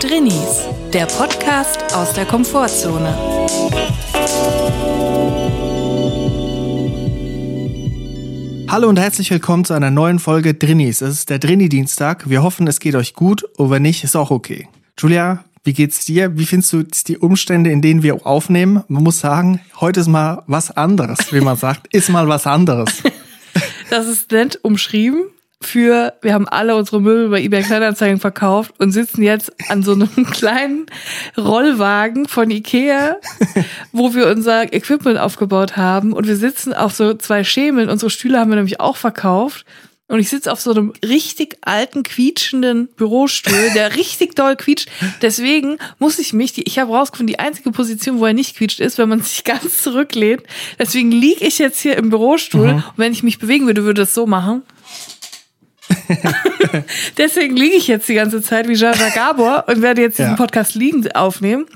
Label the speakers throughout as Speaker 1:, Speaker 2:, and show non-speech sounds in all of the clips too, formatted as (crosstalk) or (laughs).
Speaker 1: Drinnies, der Podcast aus der Komfortzone.
Speaker 2: Hallo und herzlich willkommen zu einer neuen Folge Drinnies. Es ist der Drinni-Dienstag. Wir hoffen, es geht euch gut. Und wenn nicht, ist auch okay. Julia, wie geht's dir? Wie findest du die Umstände, in denen wir aufnehmen? Man muss sagen, heute ist mal was anderes, wie man sagt. Ist mal was anderes. (laughs)
Speaker 3: Das ist nett umschrieben für, wir haben alle unsere Möbel bei eBay Kleinanzeigen verkauft und sitzen jetzt an so einem (laughs) kleinen Rollwagen von Ikea, wo wir unser Equipment aufgebaut haben und wir sitzen auf so zwei Schemeln. Unsere Stühle haben wir nämlich auch verkauft. Und ich sitze auf so einem richtig alten, quietschenden Bürostuhl, der (laughs) richtig doll quietscht. Deswegen muss ich mich, die, ich habe rausgefunden, die einzige Position, wo er nicht quietscht, ist, wenn man sich (laughs) ganz zurücklehnt. Deswegen liege ich jetzt hier im Bürostuhl. Mhm. Und wenn ich mich bewegen würde, würde es so machen. (laughs) Deswegen liege ich jetzt die ganze Zeit wie Jaja Gabor und werde jetzt diesen ja. Podcast liegend aufnehmen.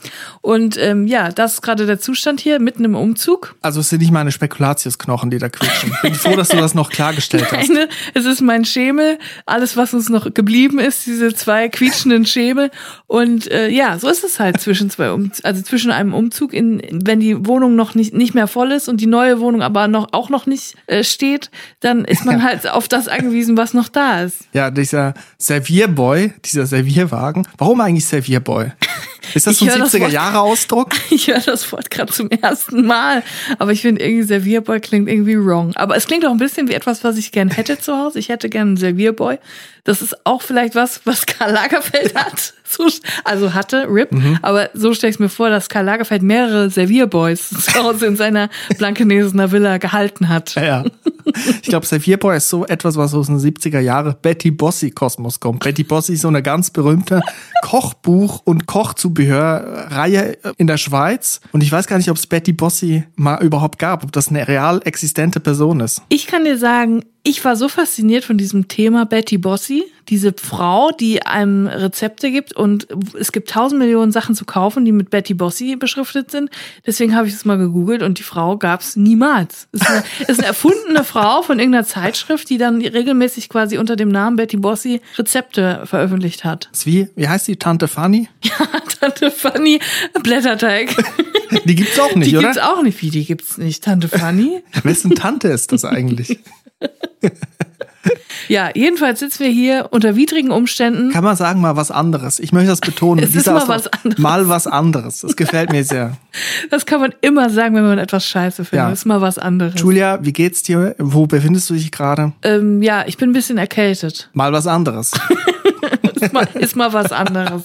Speaker 3: Und ähm, ja, das ist gerade der Zustand hier, mitten im Umzug.
Speaker 2: Also es sind nicht meine Spekulatiusknochen, die da quietschen. Bin froh, dass du das noch klargestellt hast.
Speaker 3: Nein, es ist mein Schemel, alles, was uns noch geblieben ist, diese zwei quietschenden Schemel. Und äh, ja, so ist es halt zwischen zwei um also zwischen einem Umzug, in, wenn die Wohnung noch nicht, nicht mehr voll ist und die neue Wohnung aber noch auch noch nicht äh, steht, dann ist man halt auf das angewiesen, was noch da ist.
Speaker 2: Ja, dieser Servierboy, dieser Servierwagen. Warum eigentlich Servierboy? (laughs) Ist das so ein 70er-Jahre-Ausdruck? (laughs)
Speaker 3: Ich höre das Wort gerade zum ersten Mal. Aber ich finde irgendwie Servierboy klingt irgendwie wrong. Aber es klingt auch ein bisschen wie etwas, was ich gern hätte zu Hause. Ich hätte gern einen Servierboy. Das ist auch vielleicht was, was Karl Lagerfeld hat. also hatte, RIP. Mhm. Aber so stelle ich mir vor, dass Karl Lagerfeld mehrere Servierboys (laughs) zu Hause in seiner Blankenesener Villa gehalten hat.
Speaker 2: Ja. Ich glaube, Servierboy ist so etwas, was aus den 70er Jahren Betty Bossi Kosmos kommt. Betty Bossi ist so eine ganz berühmte Kochbuch- und Kochzubehörreihe in der Schweiz. Und ich weiß gar nicht, ob es Betty Bossi mal überhaupt gab, ob das eine real existente Person ist.
Speaker 3: Ich kann dir sagen, ich war so fasziniert von diesem Thema Betty Bossi, diese Frau, die einem Rezepte gibt und es gibt tausend Millionen Sachen zu kaufen, die mit Betty Bossi beschriftet sind. Deswegen habe ich es mal gegoogelt und die Frau gab es niemals. Ist eine, ist eine erfundene (laughs) Frau von irgendeiner Zeitschrift, die dann regelmäßig quasi unter dem Namen Betty Bossi Rezepte veröffentlicht hat.
Speaker 2: Wie, wie heißt die Tante Fanny? (laughs)
Speaker 3: Ja, Tante Fanny Blätterteig. (laughs) (laughs)
Speaker 2: Die gibt's auch nicht,
Speaker 3: die
Speaker 2: oder?
Speaker 3: Die gibt's auch nicht. Wie, die gibt's nicht? Tante Fanny? (laughs)
Speaker 2: Wessen Tante ist das eigentlich? (laughs)
Speaker 3: Ja, jedenfalls sitzen wir hier unter widrigen Umständen.
Speaker 2: Kann man sagen, mal was anderes. Ich möchte das betonen.
Speaker 3: es ist mal was anderes.
Speaker 2: Mal was anderes. Das gefällt mir sehr.
Speaker 3: Das kann man immer sagen, wenn man etwas scheiße findet. Ja. Das ist mal was anderes.
Speaker 2: Julia, wie geht's dir? Wo befindest du dich gerade?
Speaker 3: Ähm, ja, ich bin ein bisschen erkältet.
Speaker 2: Mal was anderes.
Speaker 3: ist, mal, ist mal was anderes.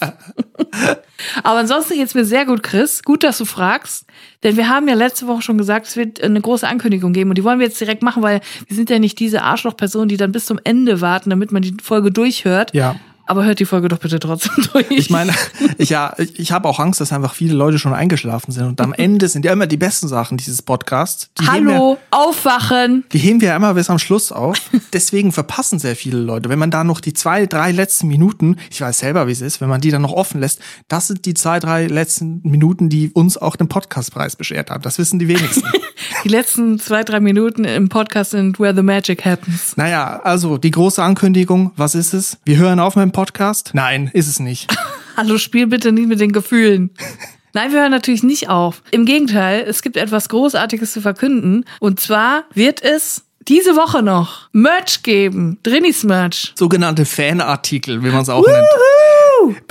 Speaker 3: (laughs) Aber ansonsten geht's mir sehr gut, Chris. Gut, dass du fragst. Denn wir haben ja letzte Woche schon gesagt, es wird eine große Ankündigung geben. Und die wollen wir jetzt direkt machen, weil wir sind ja nicht diese Arschlochpersonen, die dann bis zum Ende warten, damit man die Folge durchhört.
Speaker 2: Ja.
Speaker 3: Aber hört die Folge doch bitte trotzdem (laughs) durch.
Speaker 2: Ich meine, ich, ja, ich, ich habe auch Angst, dass einfach viele Leute schon eingeschlafen sind. Und am Ende sind ja immer die besten Sachen dieses Podcasts. Die
Speaker 3: Hallo, wir, aufwachen!
Speaker 2: Die heben wir ja immer bis am Schluss auf. Deswegen verpassen sehr viele Leute. Wenn man da noch die zwei, drei letzten Minuten, ich weiß selber, wie es ist, wenn man die dann noch offen lässt, das sind die zwei, drei letzten Minuten, die uns auch den Podcastpreis beschert haben. Das wissen die wenigsten. (laughs)
Speaker 3: die letzten zwei, drei Minuten im Podcast sind where the magic happens.
Speaker 2: Naja, also die große Ankündigung, was ist es? Wir hören auf mit dem Podcast? Nein, ist es nicht. (laughs)
Speaker 3: Hallo, spiel bitte nicht mit den Gefühlen. (laughs) Nein, wir hören natürlich nicht auf. Im Gegenteil, es gibt etwas Großartiges zu verkünden. Und zwar wird es diese Woche noch Merch geben. Drinnies Merch.
Speaker 2: Sogenannte Fanartikel, wie man es auch nennt.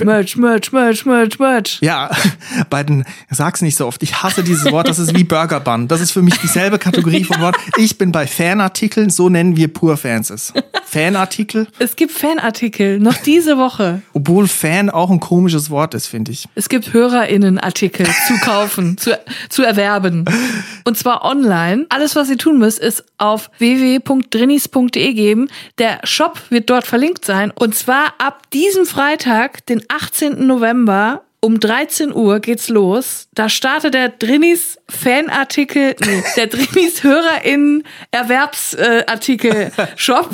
Speaker 3: Merch, Merch, Merch, Merch, Merch.
Speaker 2: Ja, (laughs) bei den, sag's nicht so oft, ich hasse dieses Wort, das ist wie Burger Bun. Das ist für mich dieselbe Kategorie von Wort. Ich bin bei Fanartikeln, so nennen wir pur Fans es. Fanartikel?
Speaker 3: Es gibt Fanartikel, noch diese Woche.
Speaker 2: Obwohl Fan auch ein komisches Wort ist, finde ich.
Speaker 3: Es gibt HörerInnenartikel zu kaufen, (laughs) zu, zu erwerben. Und zwar online. Alles, was ihr tun müsst, ist auf www.drinnis.de geben. Der Shop wird dort verlinkt sein. Und zwar ab diesem Freitag, den 18. November, um 13 Uhr geht's los. Da startet der Drinis Fanartikel, nee, der Drinis HörerInnen Erwerbsartikel Shop.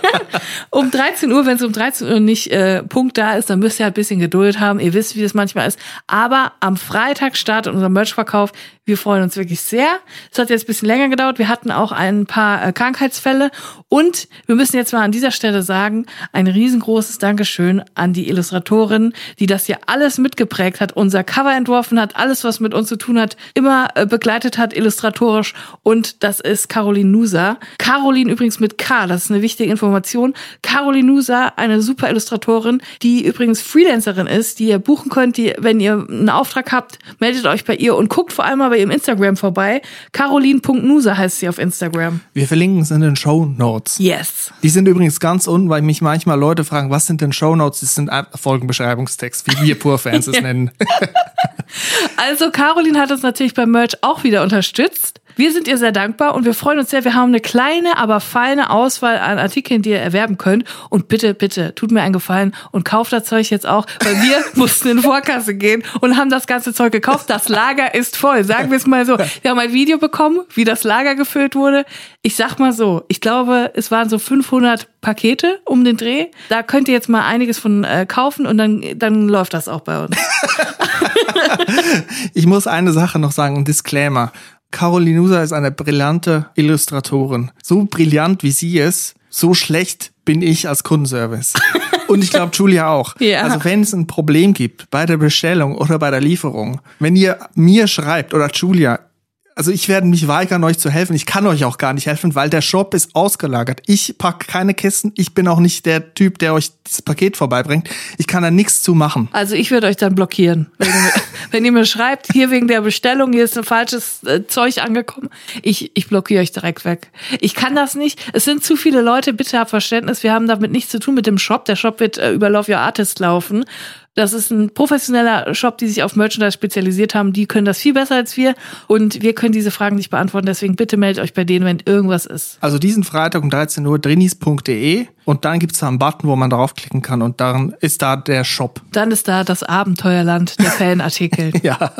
Speaker 3: (laughs) um 13 Uhr, wenn es um 13 Uhr nicht äh, Punkt da ist, dann müsst ihr halt ein bisschen Geduld haben. Ihr wisst, wie das manchmal ist. Aber am Freitag startet unser Merchverkauf. Wir freuen uns wirklich sehr. Es hat jetzt ein bisschen länger gedauert. Wir hatten auch ein paar äh, Krankheitsfälle. Und wir müssen jetzt mal an dieser Stelle sagen, ein riesengroßes Dankeschön an die Illustratorin, die das hier alles mitgeprägt hat, unser Cover entworfen hat, alles, was mit uns zu tun hat, immer äh, begleitet hat, illustratorisch. Und das ist Caroline Nusa. Caroline übrigens mit K, das ist eine wichtige Information. Caroline Nusa, eine super Illustratorin, die übrigens Freelancerin ist, die ihr buchen könnt, die, wenn ihr einen Auftrag habt, meldet euch bei ihr und guckt vor allem mal bei ihrem Instagram vorbei. Caroline.nusa heißt sie auf Instagram.
Speaker 2: Wir verlinken es in den Show Notes.
Speaker 3: Yes.
Speaker 2: Die sind übrigens ganz unten, weil mich manchmal Leute fragen, was sind denn Show Notes? Das sind Folgenbeschreibungstext, wie wir Pur-Fans (laughs) es nennen. (laughs)
Speaker 3: Also Caroline hat uns natürlich beim Merch auch wieder unterstützt. Wir sind ihr sehr dankbar und wir freuen uns sehr. Wir haben eine kleine, aber feine Auswahl an Artikeln, die ihr erwerben könnt. Und bitte, bitte, tut mir einen Gefallen und kauft das Zeug jetzt auch, weil wir (laughs) mussten in Vorkasse gehen und haben das ganze Zeug gekauft. Das Lager ist voll. Sagen wir es mal so. Wir haben ein Video bekommen, wie das Lager gefüllt wurde. Ich sag mal so, ich glaube, es waren so 500 Pakete um den Dreh. Da könnt ihr jetzt mal einiges von äh, kaufen und dann, dann läuft das auch bei uns. (laughs)
Speaker 2: Ich muss eine Sache noch sagen, ein Disclaimer. Caroline Nusa ist eine brillante Illustratorin. So brillant wie sie ist, so schlecht bin ich als Kundenservice. (laughs) Und ich glaube, Julia auch.
Speaker 3: Ja.
Speaker 2: Also wenn es ein Problem gibt bei der Bestellung oder bei der Lieferung, wenn ihr mir schreibt oder Julia, also ich werde mich weigern, euch zu helfen. Ich kann euch auch gar nicht helfen, weil der Shop ist ausgelagert. Ich pack keine Kisten. Ich bin auch nicht der Typ, der euch das Paket vorbeibringt. Ich kann da nichts zu machen.
Speaker 3: Also ich würde euch dann blockieren. Wenn ihr, mir- (laughs) wenn ihr mir schreibt, hier wegen der Bestellung, hier ist ein falsches äh, Zeug angekommen, ich, ich blockiere euch direkt weg. Ich kann das nicht. Es sind zu viele Leute, bitte habt Verständnis. Wir haben damit nichts zu tun mit dem Shop. Der Shop wird äh, über Love Your Artist laufen. Das ist ein professioneller Shop, die sich auf Merchandise spezialisiert haben. Die können das viel besser als wir. Und wir können diese Fragen nicht beantworten. Deswegen bitte meldet euch bei denen, wenn irgendwas ist.
Speaker 2: Also diesen Freitag um 13 Uhr drinis.de und dann gibt's da einen Button, wo man draufklicken kann und dann ist da der Shop.
Speaker 3: Dann ist da das Abenteuerland der Fanartikel. (laughs)
Speaker 2: Ja.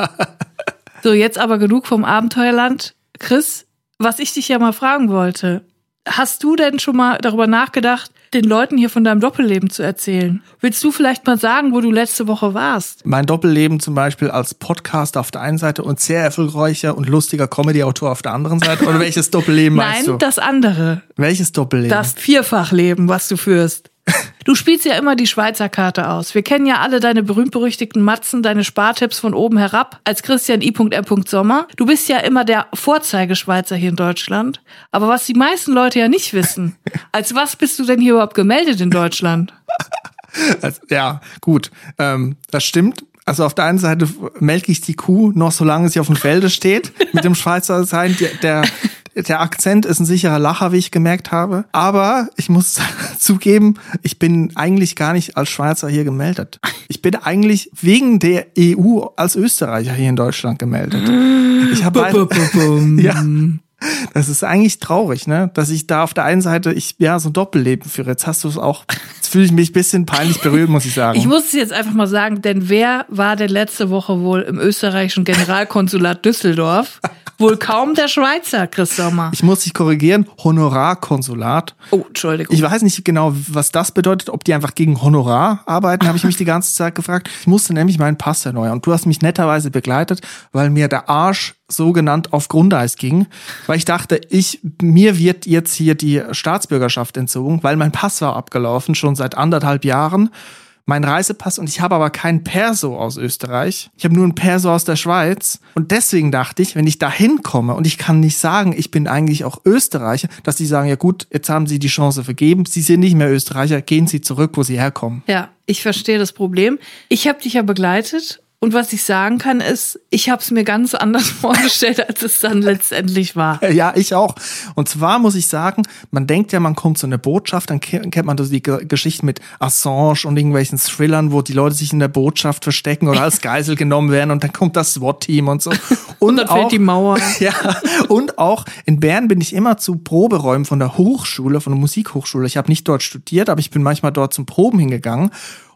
Speaker 3: So, jetzt aber genug vom Abenteuerland. Chris, was ich dich ja mal fragen wollte. Hast du denn schon mal darüber nachgedacht, den Leuten hier von deinem Doppelleben zu erzählen? Willst du vielleicht mal sagen, wo du letzte Woche warst?
Speaker 2: Mein Doppelleben zum Beispiel als Podcaster auf der einen Seite und sehr erfolgreicher und lustiger Comedy-Autor auf der anderen Seite. Oder welches Doppelleben meinst
Speaker 3: Nein,
Speaker 2: du?
Speaker 3: das andere.
Speaker 2: welches Doppelleben?
Speaker 3: Das Vierfachleben, was du führst. Du spielst ja immer die Schweizer Karte aus. Wir kennen ja alle deine berühmt-berüchtigten Matzen, deine Spartipps von oben herab als Christian I.M. Sommer. Du bist ja immer der Vorzeigeschweizer hier in Deutschland. Aber was die meisten Leute ja nicht wissen, (laughs) als was bist du denn hier überhaupt gemeldet in Deutschland? (laughs)
Speaker 2: Also, ja, gut. Ähm, das stimmt. Also auf der einen Seite melke ich die Kuh noch solange sie auf dem Felde steht. Mit dem Schweizer sein. Der, der, der Akzent ist ein sicherer Lacher, wie ich gemerkt habe. Aber ich muss (laughs) zugeben, ich bin eigentlich gar nicht als Schweizer hier gemeldet. Ich bin eigentlich wegen der EU als Österreicher hier in Deutschland gemeldet. Ich habe (laughs) ja, das ist eigentlich traurig, ne? Dass ich da auf der einen Seite ich ja so ein Doppelleben führe. Jetzt hast du es auch. Jetzt fühle ich mich ein bisschen peinlich berührt, muss ich sagen.
Speaker 3: Ich muss es jetzt einfach mal sagen, denn wer war denn letzte Woche wohl im österreichischen Generalkonsulat Düsseldorf? Wohl kaum der Schweizer, Chris Sommer.
Speaker 2: Ich muss dich korrigieren, Honorarkonsulat.
Speaker 3: Oh, Entschuldigung.
Speaker 2: Ich weiß nicht genau, was das bedeutet, ob die einfach gegen Honorar arbeiten, habe ich mich die ganze Zeit gefragt. Ich musste nämlich meinen Pass erneuern und du hast mich netterweise begleitet, weil mir der Arsch so genannt auf Grundeis ging, weil ich dachte, ich mir wird jetzt hier die Staatsbürgerschaft entzogen, weil mein Pass war abgelaufen schon seit anderthalb Jahren. Mein Reisepass und ich habe aber kein Perso aus Österreich. Ich habe nur ein Perso aus der Schweiz. Und deswegen dachte ich, wenn ich da hinkomme und ich kann nicht sagen, ich bin eigentlich auch Österreicher, dass die sagen, ja gut, jetzt haben sie die Chance vergeben, sie sind nicht mehr Österreicher, gehen sie zurück, wo sie herkommen.
Speaker 3: Ja, ich verstehe das Problem. Ich habe dich ja begleitet und was ich sagen kann ist, ich habe es mir ganz anders (laughs) vorgestellt, als es dann letztendlich war.
Speaker 2: Ja, ich auch. Und zwar muss ich sagen, man denkt ja, man kommt zu einer Botschaft, dann ke- kennt man so die Ge- Geschichten mit Assange und irgendwelchen Thrillern, wo die Leute sich in der Botschaft verstecken oder als (laughs) Geisel genommen werden und dann kommt das SWAT-Team und so. (laughs) Und,
Speaker 3: dann fällt die Mauer.
Speaker 2: Ja, und auch in Bern bin ich immer zu Proberäumen von der Hochschule, von der Musikhochschule. Ich habe nicht dort studiert, aber ich bin manchmal dort zum Proben hingegangen.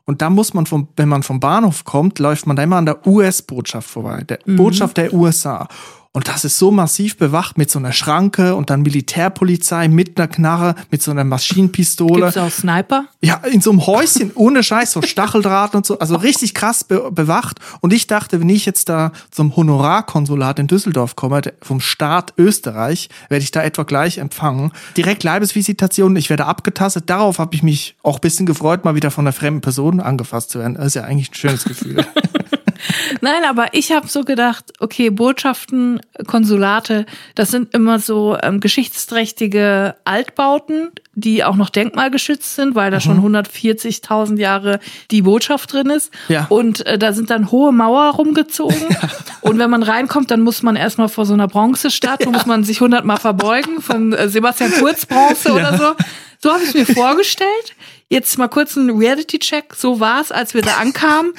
Speaker 2: Und da muss man, vom, wenn man vom Bahnhof kommt, läuft man da immer an der US-Botschaft vorbei, der Botschaft der USA. Und das ist so massiv bewacht mit so einer Schranke und dann Militärpolizei mit einer Knarre, mit so einer Maschinenpistole.
Speaker 3: Gibt's auch Sniper?
Speaker 2: Ja, in so einem Häuschen, (laughs) ohne Scheiß, so Stacheldraht und so, also richtig krass be bewacht. Und ich dachte, wenn ich jetzt da zum Honorarkonsulat in Düsseldorf komme, vom Staat Österreich, werde ich da etwa gleich empfangen. Direkt Leibesvisitation, ich werde abgetastet. Darauf habe ich mich auch ein bisschen gefreut, mal wieder von einer fremden Person angefasst zu werden. Das ist ja eigentlich ein schönes Gefühl. (laughs) (laughs)
Speaker 3: Nein, aber ich habe so gedacht, okay, Botschaften, Konsulate, das sind immer so ähm, geschichtsträchtige Altbauten, die auch noch denkmalgeschützt sind, weil da schon 140.000 Jahre die Botschaft drin ist.
Speaker 2: Ja.
Speaker 3: Und äh, da sind dann hohe Mauer rumgezogen. (laughs) Und wenn man reinkommt, dann muss man erstmal vor so einer Bronzestatue, (laughs) muss man sich hundertmal verbeugen, von äh, Sebastian Kurz Bronze oder so. So habe ich mir vorgestellt. Jetzt mal kurz ein Reality-Check. So war es, als wir da ankamen.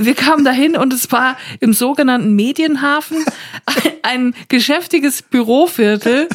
Speaker 3: Wir kamen dahin und es war im sogenannten Medienhafen ein, (laughs) ein geschäftiges Büroviertel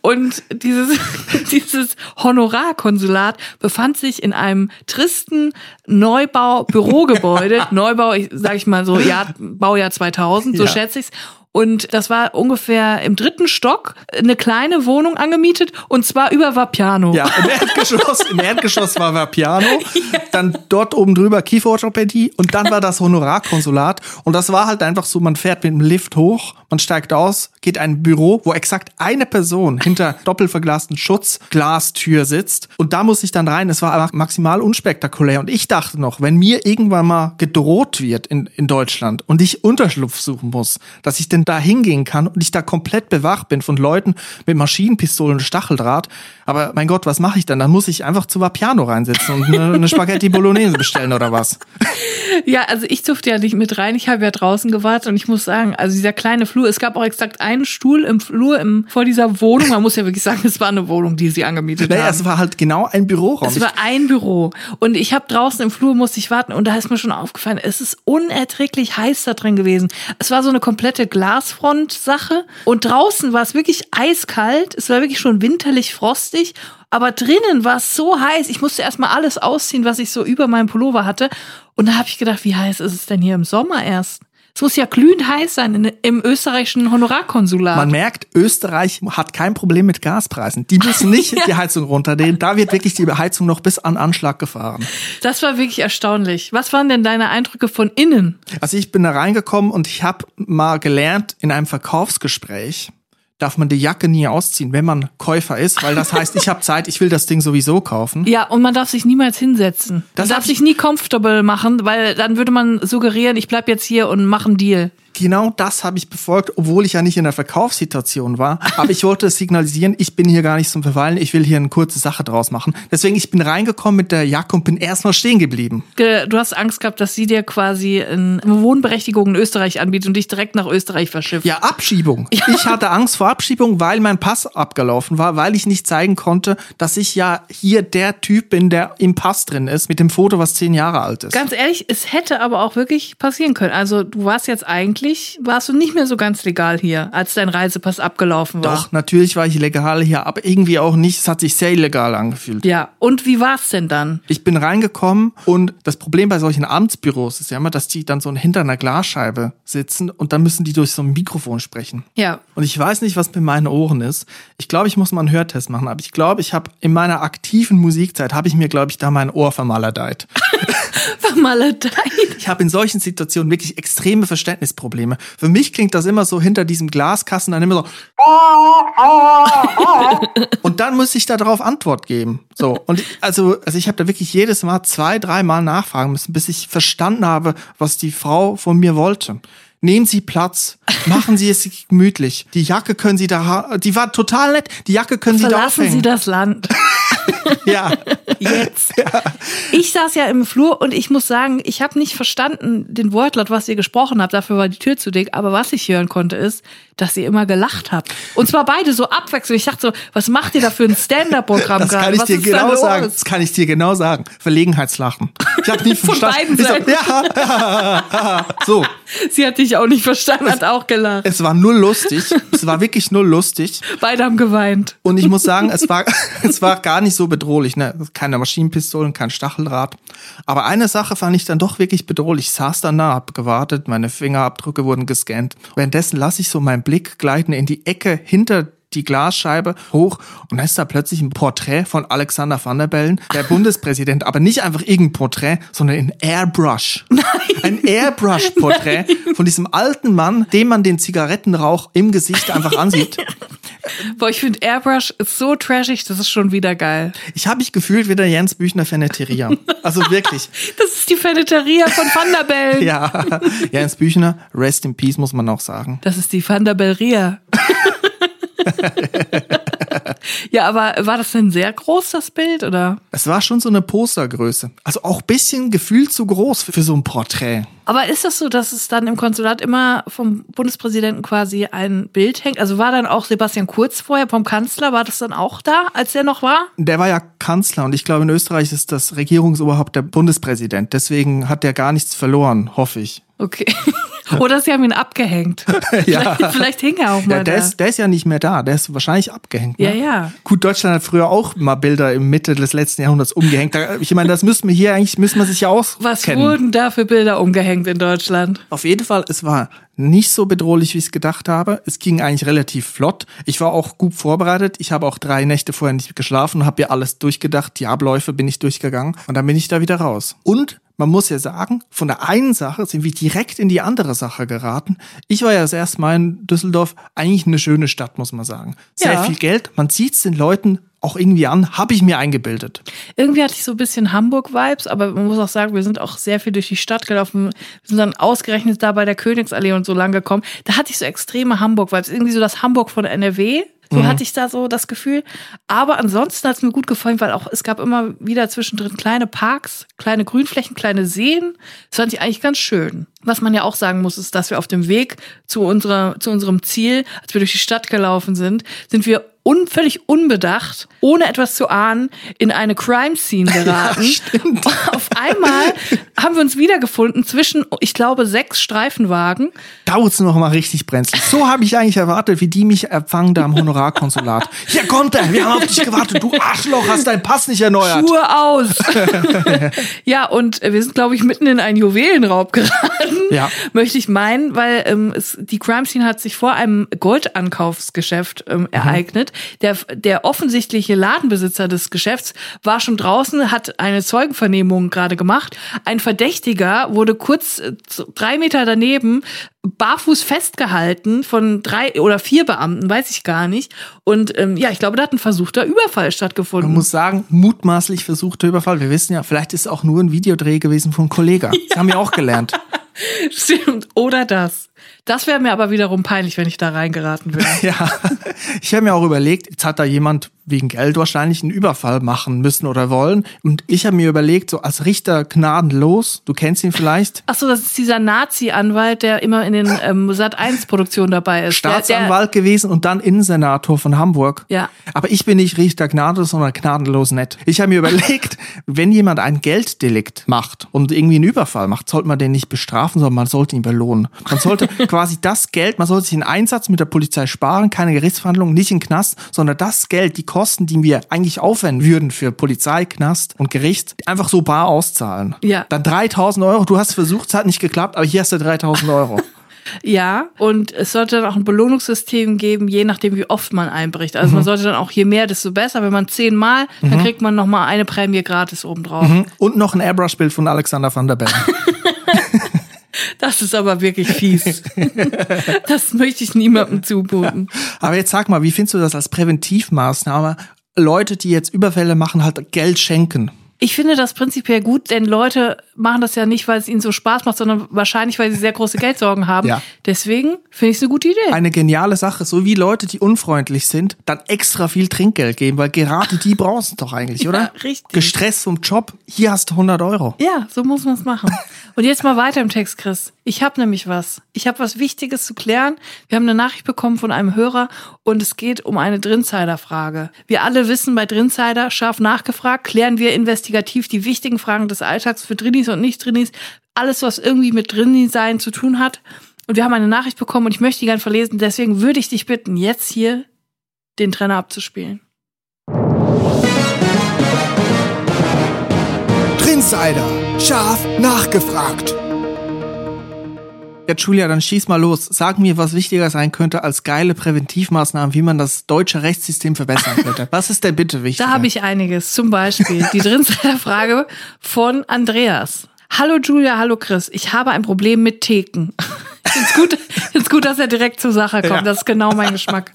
Speaker 3: und dieses, (laughs) dieses Honorarkonsulat befand sich in einem tristen Neubau-Bürogebäude. (laughs) Neubau, ich, sag ich mal so, Jahr, Baujahr 2000, so
Speaker 2: Ja.
Speaker 3: schätze ich's. Und das war ungefähr im dritten Stock eine kleine Wohnung angemietet und zwar über Vapiano.
Speaker 2: Ja, im Erdgeschoss, im Erdgeschoss war, war Piano, (laughs) dann dort oben drüber Kieferorthopädie und dann war das Honorarkonsulat. Und das war halt einfach so, man fährt mit dem Lift hoch, man steigt aus, geht in ein Büro, wo exakt eine Person hinter doppelverglasten Schutzglastür sitzt. Und da muss ich dann rein. Es war maximal unspektakulär. Und ich dachte noch, wenn mir irgendwann mal gedroht wird in, in Deutschland und ich Unterschlupf suchen muss, dass ich denn da hingehen kann und ich da komplett bewacht bin von Leuten mit Maschinenpistolen und Stacheldraht. Aber mein Gott, was mache ich dann? Dann muss ich einfach zu Vapiano reinsitzen und eine, eine Spaghetti Bolognese bestellen oder was?
Speaker 3: Ja, also ich durfte ja nicht mit rein. Ich habe ja draußen gewartet und ich muss sagen, also dieser kleine Flur, es gab auch exakt einen Stuhl im Flur im, vor dieser Wohnung. Man muss ja wirklich sagen, es war eine Wohnung, die sie angemietet
Speaker 2: Naja,
Speaker 3: haben.
Speaker 2: es war halt genau ein Büroraum.
Speaker 3: Es war ein Büro und ich habe draußen im Flur musste ich warten und da ist mir schon aufgefallen, es ist unerträglich heiß da drin gewesen. Es war so eine komplette Glasfront-Sache und draußen war es wirklich eiskalt. Es war wirklich schon winterlich frostig. Aber drinnen war es so heiß, ich musste erstmal alles ausziehen, was ich so über meinem Pullover hatte. Und da habe ich gedacht, wie heiß ist es denn hier im Sommer erst? Es muss ja glühend heiß sein in, im österreichischen Honorarkonsulat.
Speaker 2: Man merkt, Österreich hat kein Problem mit Gaspreisen. Die müssen nicht (laughs) die Heizung runterdrehen. Da wird wirklich die Heizung noch bis an Anschlag gefahren.
Speaker 3: das war wirklich erstaunlich. Was waren denn deine Eindrücke von innen?
Speaker 2: Also ich bin da reingekommen und ich habe mal gelernt, in einem Verkaufsgespräch darf man die Jacke nie ausziehen, wenn man Käufer ist, weil das heißt, ich habe (laughs) Zeit, ich will das Ding sowieso kaufen.
Speaker 3: Ja, und man darf sich niemals hinsetzen.
Speaker 2: Das
Speaker 3: Das darf sich nie comfortable machen, weil dann würde man suggerieren, ich bleib jetzt hier und mache einen Deal.
Speaker 2: Genau das habe ich befolgt, obwohl ich ja nicht in der Verkaufssituation war. Aber ich wollte signalisieren, ich bin hier gar nicht zum Verweilen, ich will hier eine kurze Sache draus machen. Deswegen, ich bin reingekommen mit der Jacke und bin erstmal stehen geblieben.
Speaker 3: Ge- Du hast Angst gehabt, dass sie dir quasi eine Wohnberechtigung in Österreich anbietet und dich direkt nach Österreich verschifft.
Speaker 2: Ja, Abschiebung. (laughs) Ich hatte Angst vor Abschiebung, weil mein Pass abgelaufen war, weil ich nicht zeigen konnte, dass ich ja hier der Typ bin, der im Pass drin ist, mit dem Foto, was zehn Jahre alt ist.
Speaker 3: Ganz ehrlich, es hätte aber auch wirklich passieren können. Also du warst jetzt eigentlich, warst du nicht mehr so ganz legal hier, als dein Reisepass abgelaufen war.
Speaker 2: Doch, natürlich war ich legal hier, aber irgendwie auch nicht. Es hat sich sehr illegal angefühlt.
Speaker 3: Ja, und wie war's denn dann?
Speaker 2: Ich bin reingekommen und das Problem bei solchen Amtsbüros ist ja immer, dass die dann so hinter einer Glasscheibe sitzen und dann müssen die durch so ein Mikrofon sprechen.
Speaker 3: Ja,
Speaker 2: Und ich weiß nicht, was mit meinen Ohren ist. Ich glaube, ich muss mal einen Hörtest machen, aber ich glaube, ich habe in meiner aktiven Musikzeit habe ich mir, glaube ich, da mein Ohr vermaledeit. (laughs)
Speaker 3: Vermaledeit.
Speaker 2: Ich habe in solchen Situationen wirklich extreme Verständnisprobleme. Für mich klingt das immer so hinter diesem Glaskasten dann immer so. (laughs) Und dann muss ich darauf Antwort geben. So und ich, also also ich habe da wirklich jedes Mal zwei, dreimal nachfragen müssen, bis ich verstanden habe, was die Frau von mir wollte. Nehmen Sie Platz, machen Sie es gemütlich. Die Jacke können Sie da, die war total nett. Die Jacke können Sie da
Speaker 3: Verlassen
Speaker 2: aufhängen.
Speaker 3: Sie das Land. (laughs)
Speaker 2: Ja.
Speaker 3: Jetzt. Ich saß ja im Flur und ich muss sagen, ich habe nicht verstanden den Wortlaut, was ihr gesprochen habt. Dafür war die Tür zu dick. Aber was ich hören konnte, ist, dass ihr immer gelacht habt. Und zwar beide so abwechselnd. Ich dachte so, was macht ihr da für ein Stand-Up-Programm
Speaker 2: Das
Speaker 3: gerade?
Speaker 2: kann ich
Speaker 3: was
Speaker 2: dir genau sagen. Das kann ich dir genau sagen. Verlegenheitslachen. Ich habe nie (laughs)
Speaker 3: Von
Speaker 2: verstanden.
Speaker 3: beiden
Speaker 2: so,
Speaker 3: Seiten.
Speaker 2: ja, (laughs) so.
Speaker 3: Sie hat dich auch nicht verstanden, hat auch gelacht.
Speaker 2: Es war null lustig. Es war wirklich null lustig.
Speaker 3: Beide haben geweint.
Speaker 2: Und ich muss sagen, es war, (laughs) es war gar nicht so bedrohlich. Ne? Keine Maschinenpistolen, kein Stacheldraht. Aber eine Sache fand ich dann doch wirklich bedrohlich. Ich saß da nah, hab gewartet, meine Fingerabdrücke wurden gescannt. Währenddessen lasse ich so meinen Blick gleiten in die Ecke hinter die Glasscheibe hoch und da ist da plötzlich ein Porträt von Alexander Van der Bellen, der (laughs) Bundespräsident, aber nicht einfach irgendein Porträt, sondern in Airbrush. Nein. Ein Airbrush-Porträt (laughs) von diesem alten Mann, dem man den Zigarettenrauch im Gesicht einfach ansieht. (laughs)
Speaker 3: Boah, ich finde Airbrush ist so trashig, das ist schon wieder geil.
Speaker 2: Ich habe mich gefühlt wie der Jens Büchner Feneteria. Also wirklich.
Speaker 3: Das ist die Feneteria von Van der Bellen.
Speaker 2: Ja, Jens Büchner, rest in peace, muss man auch sagen.
Speaker 3: Das ist die Van der Belleria. Ja, aber war das denn sehr groß, das Bild, oder?
Speaker 2: Es war schon so eine Postergröße. Also auch bisschen gefühlt zu groß für so ein Porträt.
Speaker 3: Aber ist das so, dass es dann im Konsulat immer vom Bundespräsidenten quasi ein Bild hängt? Also war dann auch Sebastian Kurz vorher vom Kanzler, war das dann auch da, als er noch war?
Speaker 2: Der war ja Kanzler und ich glaube, in Österreich ist das Regierungsoberhaupt der Bundespräsident. Deswegen hat der gar nichts verloren, hoffe ich.
Speaker 3: Okay. (laughs) Oder sie haben ihn abgehängt. (laughs)
Speaker 2: Ja.
Speaker 3: Vielleicht, vielleicht hing er auch mal
Speaker 2: Ja, der
Speaker 3: da.
Speaker 2: ist, der ist ja nicht mehr da. Der ist wahrscheinlich abgehängt. Ne?
Speaker 3: Ja, ja.
Speaker 2: Gut, Deutschland hat früher auch mal Bilder im Mitte des letzten Jahrhunderts umgehängt. Ich meine, das müssten wir hier eigentlich, müssen wir sich ja auskennen.
Speaker 3: Was wurden da für Bilder umgehängt in Deutschland?
Speaker 2: Auf jeden Fall, es war nicht so bedrohlich, wie ich es gedacht habe. Es ging eigentlich relativ flott. Ich war auch gut vorbereitet. Ich habe auch drei Nächte vorher nicht geschlafen und habe ja alles durchgedacht. Die Abläufe bin ich durchgegangen und dann bin ich da wieder raus. Und man muss ja sagen, von der einen Sache sind wir direkt in die andere Sache geraten. Ich war ja das erste Mal in Düsseldorf. Eigentlich eine schöne Stadt, muss man sagen. Sehr
Speaker 3: Ja.
Speaker 2: viel Geld. Man zieht es den Leuten auch irgendwie an, habe ich mir eingebildet.
Speaker 3: Irgendwie hatte ich so ein bisschen Hamburg-Vibes, aber man muss auch sagen, wir sind auch sehr viel durch die Stadt gelaufen. Wir sind dann ausgerechnet da bei der Königsallee und so lang gekommen. Da hatte ich so extreme Hamburg-Vibes. Irgendwie so das Hamburg von NRW. So hatte ich da so das Gefühl. Aber ansonsten hat es mir gut gefallen, weil auch es gab immer wieder zwischendrin kleine Parks, kleine Grünflächen, kleine Seen. Das fand ich eigentlich ganz schön. Was man ja auch sagen muss, ist, dass wir auf dem Weg zu, unserer, zu unserem Ziel, als wir durch die Stadt gelaufen sind, sind wir un, völlig unbedacht, ohne etwas zu ahnen, in eine Crime Scene (laughs) geraten.
Speaker 2: stimmt. (laughs)
Speaker 3: Auf einmal haben wir uns wiedergefunden zwischen, ich glaube, sechs Streifenwagen.
Speaker 2: dauert's noch mal richtig brenzlig. So habe ich eigentlich erwartet, wie die mich empfangen da am Honorarkonsulat. (laughs) Hier kommt er, wir haben auf dich gewartet. Du Arschloch, hast deinen Pass nicht erneuert.
Speaker 3: Schuhe aus. ja, und wir sind, glaube ich, mitten in einen Juwelenraub geraten,
Speaker 2: Ja.
Speaker 3: möchte ich meinen, weil ähm, es, die Crime Scene hat sich vor einem Goldankaufsgeschäft ähm, ereignet. Der, der offensichtliche Ladenbesitzer des Geschäfts war schon draußen, hat eine Zeugenvernehmung gerade gemacht. Ein Verdächtiger wurde kurz äh, drei Meter daneben barfuß festgehalten von drei oder vier Beamten, weiß ich gar nicht. Und ähm, ja, ich glaube, da hat ein versuchter Überfall stattgefunden.
Speaker 2: Man muss sagen, mutmaßlich versuchter Überfall. Wir wissen ja, vielleicht ist es auch nur ein Videodreh gewesen von Kollega. Das haben wir auch gelernt. (laughs)
Speaker 3: Stimmt. Oder das. Das wäre mir aber wiederum peinlich, wenn ich da reingeraten wäre. (laughs)
Speaker 2: Ja, ich habe mir auch überlegt, jetzt hat da jemand wegen Geld wahrscheinlich einen Überfall machen müssen oder wollen. Und ich habe mir überlegt, so als Richter gnadenlos, du kennst ihn vielleicht,
Speaker 3: Ach so, das ist dieser Nazi-Anwalt, der immer in den ähm, Sat1-Produktionen dabei ist. Der-
Speaker 2: Staatsanwalt gewesen und dann Innensenator von Hamburg.
Speaker 3: Ja.
Speaker 2: Aber ich bin nicht Richter gnadenlos, sondern gnadenlos nett. Ich habe mir überlegt, wenn jemand ein Gelddelikt macht und irgendwie einen Überfall macht, sollte man den nicht bestrafen, sondern man sollte ihn belohnen. Man sollte (laughs) quasi das Geld, man sollte sich einen Einsatz mit der Polizei sparen, keine Gerichtsverhandlungen, nicht in den Knast, sondern das Geld, die Kosten, die wir eigentlich aufwenden würden für Polizei, Knast und Gericht, einfach so bar auszahlen.
Speaker 3: Ja.
Speaker 2: Dann 3000 Euro, du hast versucht, es hat nicht geklappt, aber hier hast du 3000 Euro. (laughs)
Speaker 3: Ja, und es sollte dann auch ein Belohnungssystem geben, je nachdem, wie oft man einbricht. Also
Speaker 2: Mhm.
Speaker 3: man sollte dann auch, je mehr, desto besser. Wenn man zehnmal, dann kriegt man nochmal eine Prämie gratis obendrauf.
Speaker 2: Und noch ein Airbrush-Bild von Alexander van der Bellen. (laughs)
Speaker 3: Das ist aber wirklich fies. (laughs) das möchte ich niemandem zumuten.
Speaker 2: Aber jetzt sag mal, wie findest du das als Präventivmaßnahme? Leute, die jetzt Überfälle machen, halt Geld schenken.
Speaker 3: Ich finde das prinzipiell gut, denn Leute machen das ja nicht, weil es ihnen so Spaß macht, sondern wahrscheinlich, weil sie sehr große Geldsorgen haben.
Speaker 2: Ja.
Speaker 3: Deswegen finde ich es eine gute Idee.
Speaker 2: Eine geniale Sache, so wie Leute, die unfreundlich sind, dann extra viel Trinkgeld geben, weil gerade die brauchen es doch eigentlich, oder?
Speaker 3: Ja, richtig.
Speaker 2: Gestresst vom Job, hier hast du 100 Euro.
Speaker 3: Ja, so muss man es machen. Und jetzt mal weiter im Text, Chris. Ich habe nämlich was. Ich habe was Wichtiges zu klären. Wir haben eine Nachricht bekommen von einem Hörer und es geht um eine Drinsider-Frage. Wir alle wissen, bei Drinsider, scharf nachgefragt, klären wir investigativ die wichtigen Fragen des Alltags für Drinis und Nicht-Drinis. Alles, was irgendwie mit Drini-Sein zu tun hat. Und wir haben eine Nachricht bekommen und ich möchte die gerne verlesen. Deswegen würde ich dich bitten, jetzt hier den Trenner abzuspielen.
Speaker 4: Drinsider. Scharf nachgefragt.
Speaker 2: Ja, Julia, dann schieß mal los. Sag mir, was wichtiger sein könnte als geile Präventivmaßnahmen, wie man das deutsche Rechtssystem verbessern könnte. Was ist denn bitte wichtig?
Speaker 3: Da habe ich einiges. Zum Beispiel die Drinsider-Frage von Andreas. Hallo Julia, hallo Chris. Ich habe ein Problem mit Theken. (laughs) Ist gut, ist gut, dass er direkt zur Sache kommt.
Speaker 2: Ja.
Speaker 3: Das ist genau mein Geschmack.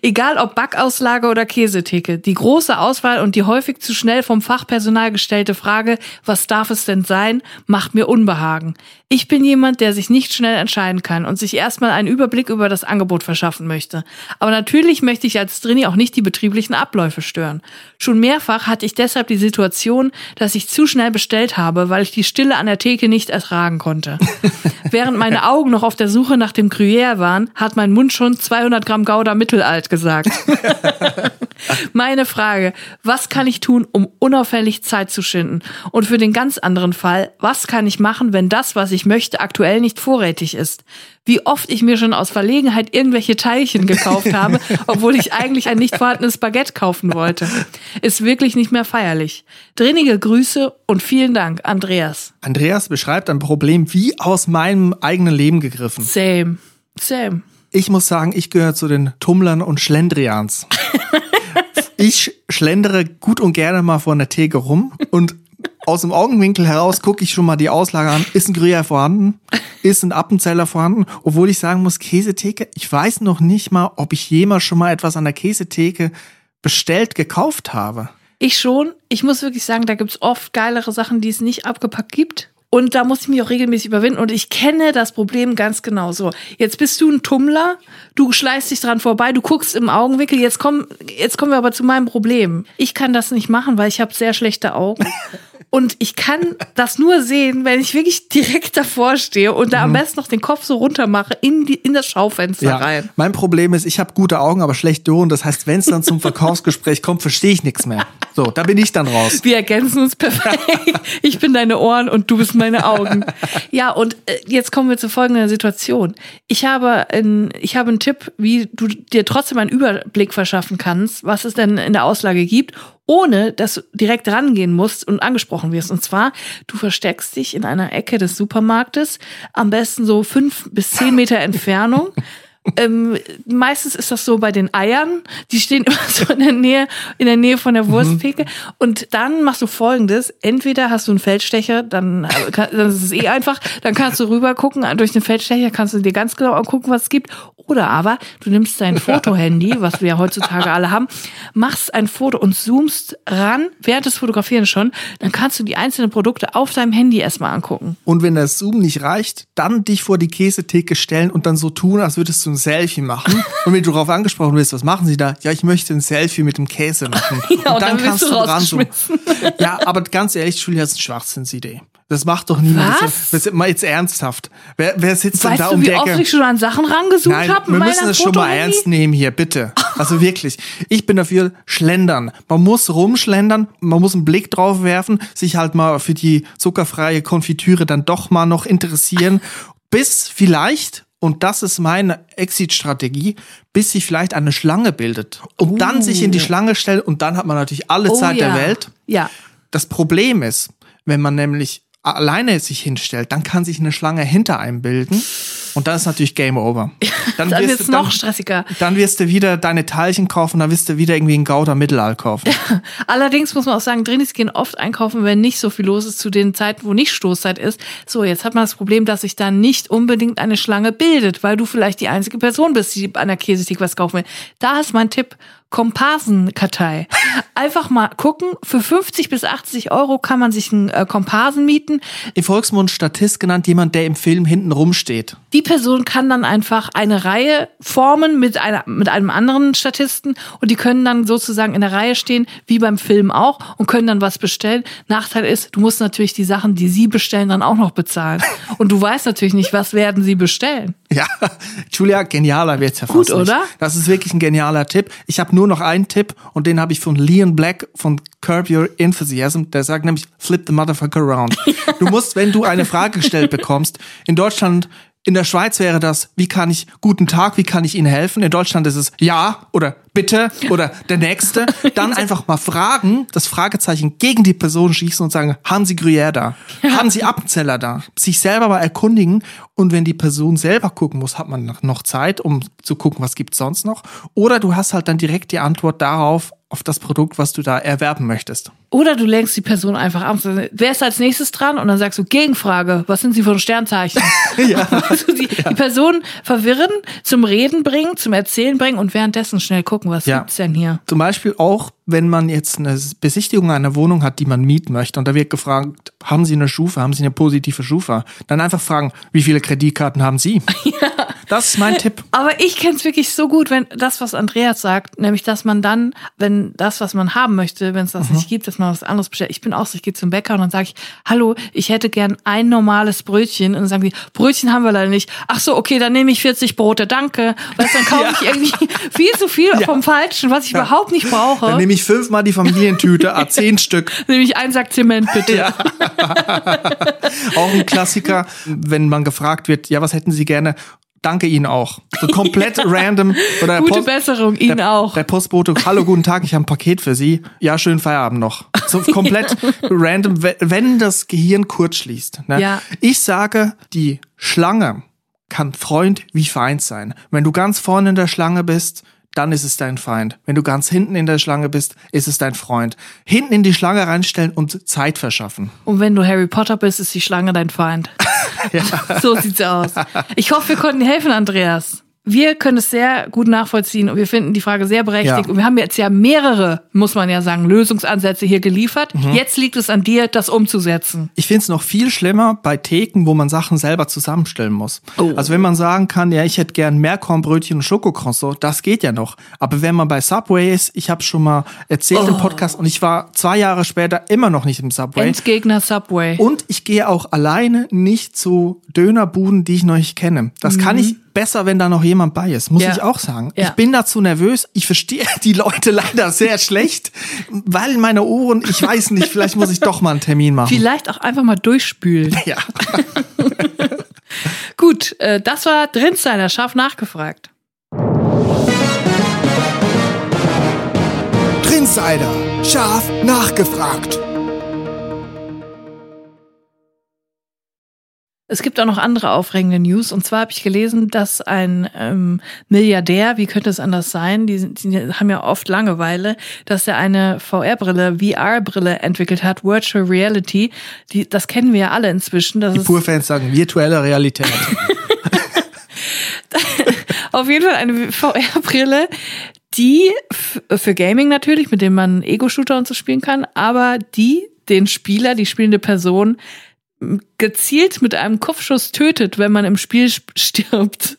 Speaker 3: Egal ob Backauslage oder Käsetheke. Die große Auswahl und die häufig zu schnell vom Fachpersonal gestellte Frage, was darf es denn sein, macht mir Unbehagen. Ich bin jemand, der sich nicht schnell entscheiden kann und sich erstmal einen Überblick über das Angebot verschaffen möchte. Aber natürlich möchte ich als Drini auch nicht die betrieblichen Abläufe stören. Schon mehrfach hatte ich deshalb die Situation, dass ich zu schnell bestellt habe, weil ich die Stille an der Theke nicht ertragen konnte. (laughs) Während meine Augen noch auf der Suche nach dem Gruyère waren, hat mein Mund schon 200 Gramm Gouda mittelalt gesagt. (laughs) Meine Frage, was kann ich tun, um unauffällig Zeit zu schinden? Und für den ganz anderen Fall, was kann ich machen, wenn das, was ich möchte, aktuell nicht vorrätig ist? Wie oft ich mir schon aus Verlegenheit irgendwelche Teilchen gekauft habe, (laughs) obwohl ich eigentlich ein nicht vorhandenes Baguette kaufen wollte. Ist wirklich nicht mehr feierlich. Drinnige Grüße und vielen Dank, Andreas.
Speaker 2: Andreas beschreibt ein Problem wie aus meinem eigenen Leben gegriffen.
Speaker 3: Same. Same.
Speaker 2: Ich muss sagen, ich gehöre zu den Tummlern und Schlendrians. (laughs) ich schlendere gut und gerne mal vor einer Theke rum und aus dem Augenwinkel heraus gucke ich schon mal die Auslage an. Ist ein Gruyère vorhanden? Ist ein Appenzeller vorhanden? Obwohl ich sagen muss, Käsetheke, ich weiß noch nicht mal, ob ich jemals schon mal etwas an der Käsetheke bestellt, gekauft habe.
Speaker 3: Ich schon. Ich muss wirklich sagen, da gibt's oft geilere Sachen, die es nicht abgepackt gibt. Und da muss ich mich auch regelmäßig überwinden. Und ich kenne das Problem ganz genau so. Jetzt bist du ein Tummler, du schleißt dich dran vorbei, du guckst im Augenwinkel. Jetzt kommen, jetzt kommen wir aber zu meinem Problem. Ich kann das nicht machen, weil ich habe sehr schlechte Augen. Und ich kann das nur sehen, wenn ich wirklich direkt davor stehe und da am besten noch den Kopf so runter mache in, die, in das Schaufenster rein.
Speaker 2: Mein Problem ist, ich habe gute Augen, aber schlechte Ohren. Das heißt, wenn es dann zum Verkaufsgespräch kommt, verstehe ich nichts mehr. So, da bin ich dann raus.
Speaker 3: Wir ergänzen uns perfekt. Ich bin deine Ohren und du bist meine Augen. Ja, und äh, jetzt kommen wir zu folgender Situation. Ich habe, ein, ich habe einen Tipp, wie du dir trotzdem einen Überblick verschaffen kannst, was es denn in der Auslage gibt, ohne dass du direkt rangehen musst und angesprochen wirst. Und zwar, du versteckst dich in einer Ecke des Supermarktes, am besten so fünf bis zehn Meter Entfernung. (laughs) Ähm, meistens ist das so bei den Eiern. Die stehen (laughs) immer so in der Nähe, in der Nähe von der Wursttheke. Und dann machst du folgendes. Entweder hast du einen Feldstecher, dann, äh, dann ist es eh einfach. Dann kannst du rüber gucken. Durch den Feldstecher kannst du dir ganz genau angucken, was es gibt. Oder aber du nimmst dein (laughs) Fotohandy, was wir ja heutzutage alle haben, machst ein Foto und zoomst ran, während des Fotografieren schon. Dann kannst du die einzelnen Produkte auf deinem Handy erstmal angucken.
Speaker 2: Und wenn das Zoom nicht reicht, dann dich vor die Käsetheke stellen und dann so tun, als würdest du ein Selfie machen. Und wenn du darauf angesprochen wirst, was machen sie da? Ja, ich möchte ein Selfie mit dem Käse machen. (laughs)
Speaker 3: Ja, und dann wirst du
Speaker 2: dran so. (laughs) Ja, aber ganz ehrlich, Julia, das ist eine Schwachsinnsidee. Das macht doch niemand.
Speaker 3: Was?
Speaker 2: Mal jetzt ernsthaft. Wer, wer sitzt denn
Speaker 3: Weißt
Speaker 2: da
Speaker 3: du,
Speaker 2: um
Speaker 3: wie
Speaker 2: die
Speaker 3: oft
Speaker 2: Ecke?
Speaker 3: ich schon an Sachen rangesucht habe?
Speaker 2: wir müssen das schon mal ernst nehmen hier, bitte. Also wirklich. Ich bin dafür schlendern. Man muss rumschlendern, man muss einen Blick drauf werfen, sich halt mal für die zuckerfreie Konfitüre dann doch mal noch interessieren, bis vielleicht, und das ist meine Exit-Strategie, bis sich vielleicht eine Schlange bildet. Und dann sich in die Schlange stellt und dann hat man natürlich alle
Speaker 3: Oh,
Speaker 2: Zeit
Speaker 3: ja.
Speaker 2: der Welt.
Speaker 3: Ja.
Speaker 2: Das Problem ist, wenn man nämlich alleine sich hinstellt, dann kann sich eine Schlange hinter einem bilden und dann ist natürlich Game Over. (laughs)
Speaker 3: Dann
Speaker 2: wirst
Speaker 3: wird's
Speaker 2: du-
Speaker 3: noch stressiger.
Speaker 2: Dann wirst du wieder deine Teilchen kaufen, dann wirst du wieder irgendwie einen Gouda Mittelal kaufen.
Speaker 3: Allerdings muss man auch sagen, Drinis gehen oft einkaufen, wenn nicht so viel los ist zu den Zeiten, wo nicht Stoßzeit ist. So, jetzt hat man das Problem, dass sich da nicht unbedingt eine Schlange bildet, weil du vielleicht die einzige Person bist, die an der Käsetheke was kaufen will. Da ist mein Tipp, Komparsenkartei. Einfach mal gucken, für 50 bis 80 Euro kann man sich einen äh, Komparsen mieten.
Speaker 2: Im Volksmund Statist genannt jemand, der im Film hinten rumsteht.
Speaker 3: Die Person kann dann einfach eine Reihe formen mit, einer, mit einem anderen Statisten und die können dann sozusagen in der Reihe stehen, wie beim Film auch, und können dann was bestellen. Nachteil ist, du musst natürlich die Sachen, die sie bestellen, dann auch noch bezahlen. Und du weißt natürlich nicht, was werden sie bestellen. (laughs)
Speaker 2: Ja, Julia, genialer wird's ja fast
Speaker 3: Gut,
Speaker 2: nicht.
Speaker 3: oder?
Speaker 2: Das ist wirklich ein genialer Tipp. Ich habe nur noch einen Tipp und den habe ich von Leon Black von Curb Your Enthusiasm. Der sagt nämlich, flip the motherfucker around. (laughs) Du musst, wenn du eine Frage gestellt bekommst, in Deutschland in der Schweiz wäre das, wie kann ich, guten Tag, wie kann ich Ihnen helfen? In Deutschland ist es ja oder bitte oder der Nächste. Dann (laughs) einfach mal fragen, das Fragezeichen gegen die Person schießen und sagen, haben Sie Gruyère da? Haben Sie Appenzeller da? Sich selber mal erkundigen und wenn die Person selber gucken muss, hat man noch Zeit, um zu gucken, was gibt's sonst noch. Oder du hast halt dann direkt die Antwort darauf, auf das Produkt, was du da erwerben möchtest.
Speaker 3: Oder du lenkst die Person einfach ab. Wer ist als nächstes dran? Und dann sagst du Gegenfrage. Was sind sie für ein Sternzeichen? (laughs)
Speaker 2: Ja. (laughs)
Speaker 3: Also die, die Person verwirren, zum Reden bringen, zum Erzählen bringen und währenddessen schnell gucken, was
Speaker 2: Ja.
Speaker 3: gibt's denn hier?
Speaker 2: Zum Beispiel auch, wenn man jetzt eine Besichtigung einer Wohnung hat, die man mieten möchte und da wird gefragt, haben Sie eine Schufa, haben Sie eine positive Schufa? Dann einfach fragen, wie viele Kreditkarten haben Sie? (laughs) Das ist mein Tipp. (laughs)
Speaker 3: Aber ich kenn's wirklich so gut, wenn das, was Andreas sagt, nämlich, dass man dann, wenn das, was man haben möchte, wenn es das nicht gibt, dass man was anderes bestellt. Ich bin auch so, ich gehe zum Bäcker und dann sage ich, hallo, ich hätte gern ein normales Brötchen. Und dann sagen die, Brötchen haben wir leider nicht. Ach so, okay, dann nehme ich 40 Brote, danke. Weißt, dann kaufe (laughs) ich irgendwie viel zu viel vom Falschen, was ich überhaupt nicht brauche.
Speaker 2: Dann nehme ich fünfmal die Familientüte, a (laughs) zehn Stück.
Speaker 3: Nehme ich einen Sack Zement, bitte.
Speaker 2: Auch ein Klassiker, wenn man gefragt wird, ja, was hätten Sie gerne? Danke Ihnen auch. So (laughs) komplett random. Oder
Speaker 3: Gute Besserung, Ihnen
Speaker 2: der,
Speaker 3: auch.
Speaker 2: Der Postbote, hallo, guten Tag, ich habe ein Paket für Sie. Ja, schönen Feierabend noch. So (laughs) komplett random, we- wenn das Gehirn kurz schließt. Ne?
Speaker 3: Ja.
Speaker 2: Ich sage, die Schlange kann Freund wie Feind sein. Wenn du ganz vorne in der Schlange bist, dann ist es dein Feind. Wenn du ganz hinten in der Schlange bist, ist es dein Freund. Hinten in die Schlange reinstellen und Zeit verschaffen.
Speaker 3: Und wenn du Harry Potter bist, ist die Schlange dein Feind. (laughs) So sieht's aus. Ich hoffe, wir konnten dir helfen, Andreas. Wir können es sehr gut nachvollziehen und wir finden die Frage sehr berechtigt.
Speaker 2: Ja.
Speaker 3: Und wir haben jetzt ja mehrere, muss man ja sagen, Lösungsansätze hier geliefert.
Speaker 2: Mhm.
Speaker 3: Jetzt liegt es an dir, das umzusetzen.
Speaker 2: Ich finde es noch viel schlimmer bei Theken, wo man Sachen selber zusammenstellen muss.
Speaker 3: Oh.
Speaker 2: Also wenn man sagen kann, ja, ich hätte gern Meerkornbrötchen und Schokocroissant, das geht ja noch. Aber wenn man bei Subway ist, ich habe schon mal erzählt
Speaker 3: Oh.
Speaker 2: im Podcast und ich war zwei Jahre später immer noch nicht im Subway.
Speaker 3: Endgegner Subway.
Speaker 2: Und ich gehe auch alleine nicht zu Dönerbuden, die ich noch nicht kenne. Das kann ich besser, wenn da noch jemand bei ist, muss.
Speaker 3: Ja.
Speaker 2: ich auch sagen.
Speaker 3: Ja.
Speaker 2: Ich bin dazu nervös. Ich verstehe (laughs) die Leute leider sehr schlecht, weil meine Ohren, ich weiß nicht, vielleicht muss ich doch mal einen Termin machen.
Speaker 3: Vielleicht auch einfach mal durchspülen.
Speaker 2: Ja. (laughs)
Speaker 3: Gut, äh, das war Drinsider, scharf nachgefragt.
Speaker 4: Trinsider. Scharf nachgefragt.
Speaker 3: Es gibt auch noch andere aufregende News. Und zwar habe ich gelesen, dass ein ähm, Milliardär, wie könnte es anders sein, die, die haben ja oft Langeweile, dass er eine VR-Brille, VR-Brille entwickelt hat, Virtual Reality. Die, das kennen wir ja alle inzwischen. Das
Speaker 2: Die Pur-Fans sagen virtuelle Realität. (laughs)
Speaker 3: auf jeden Fall eine VR-Brille, die für Gaming natürlich, mit dem man Ego-Shooter und so spielen kann, aber die den Spieler, die spielende Person gezielt mit einem Kopfschuss tötet, wenn man im Spiel sp- stirbt.